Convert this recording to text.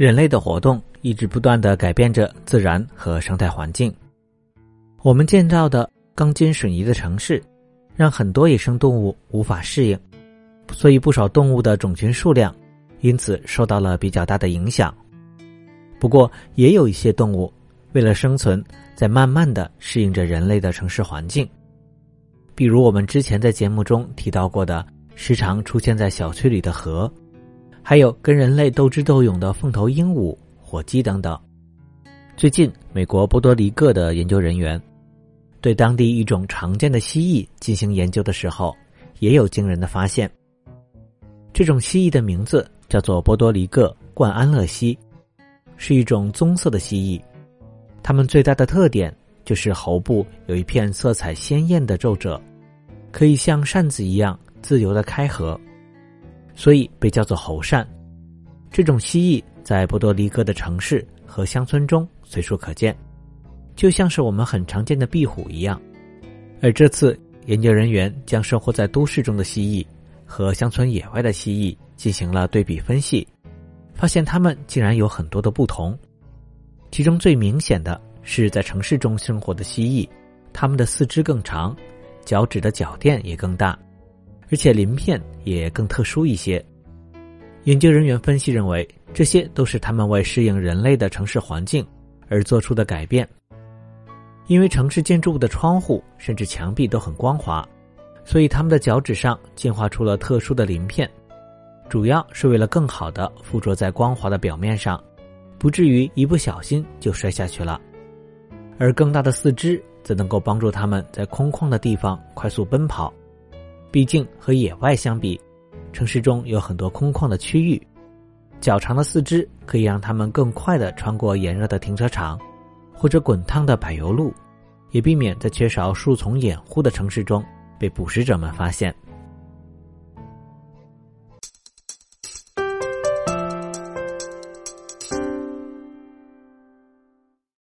人类的活动一直不断的改变着自然和生态环境。我们建造的钢筋水泥的城市，让很多野生动物无法适应，所以不少动物的种群数量因此受到了比较大的影响。不过，也有一些动物为了生存，在慢慢的适应着人类的城市环境。比如我们之前在节目中提到过的，时常出现在小区里的河，还有跟人类斗智斗勇的凤头鹦鹉、火鸡等等。最近，美国波多黎各的研究人员对当地一种常见的蜥蜴进行研究的时候，也有惊人的发现。这种蜥蜴的名字叫做波多黎各冠安乐蜥，是一种棕色的蜥蜴。它们最大的特点就是喉部有一片色彩鲜艳的皱褶。可以像扇子一样自由的开合，所以被叫做猴扇。这种蜥蜴在波多黎各的城市和乡村中随处可见，就像是我们很常见的壁虎一样。而这次研究人员将生活在都市中的蜥蜴和乡村野外的蜥蜴进行了对比分析，发现它们竟然有很多的不同。其中最明显的是在城市中生活的蜥蜴，它们的四肢更长。脚趾的脚垫也更大，而且鳞片也更特殊一些。研究人员分析认为，这些都是他们为适应人类的城市环境而做出的改变。因为城市建筑物的窗户甚至墙壁都很光滑，所以他们的脚趾上进化出了特殊的鳞片，主要是为了更好的附着在光滑的表面上，不至于一不小心就摔下去了。而更大的四肢。则能够帮助它们在空旷的地方快速奔跑。毕竟和野外相比，城市中有很多空旷的区域，较长的四肢可以让它们更快地穿过炎热的停车场或者滚烫的柏油路，也避免在缺少树丛掩护的城市中被捕食者们发现。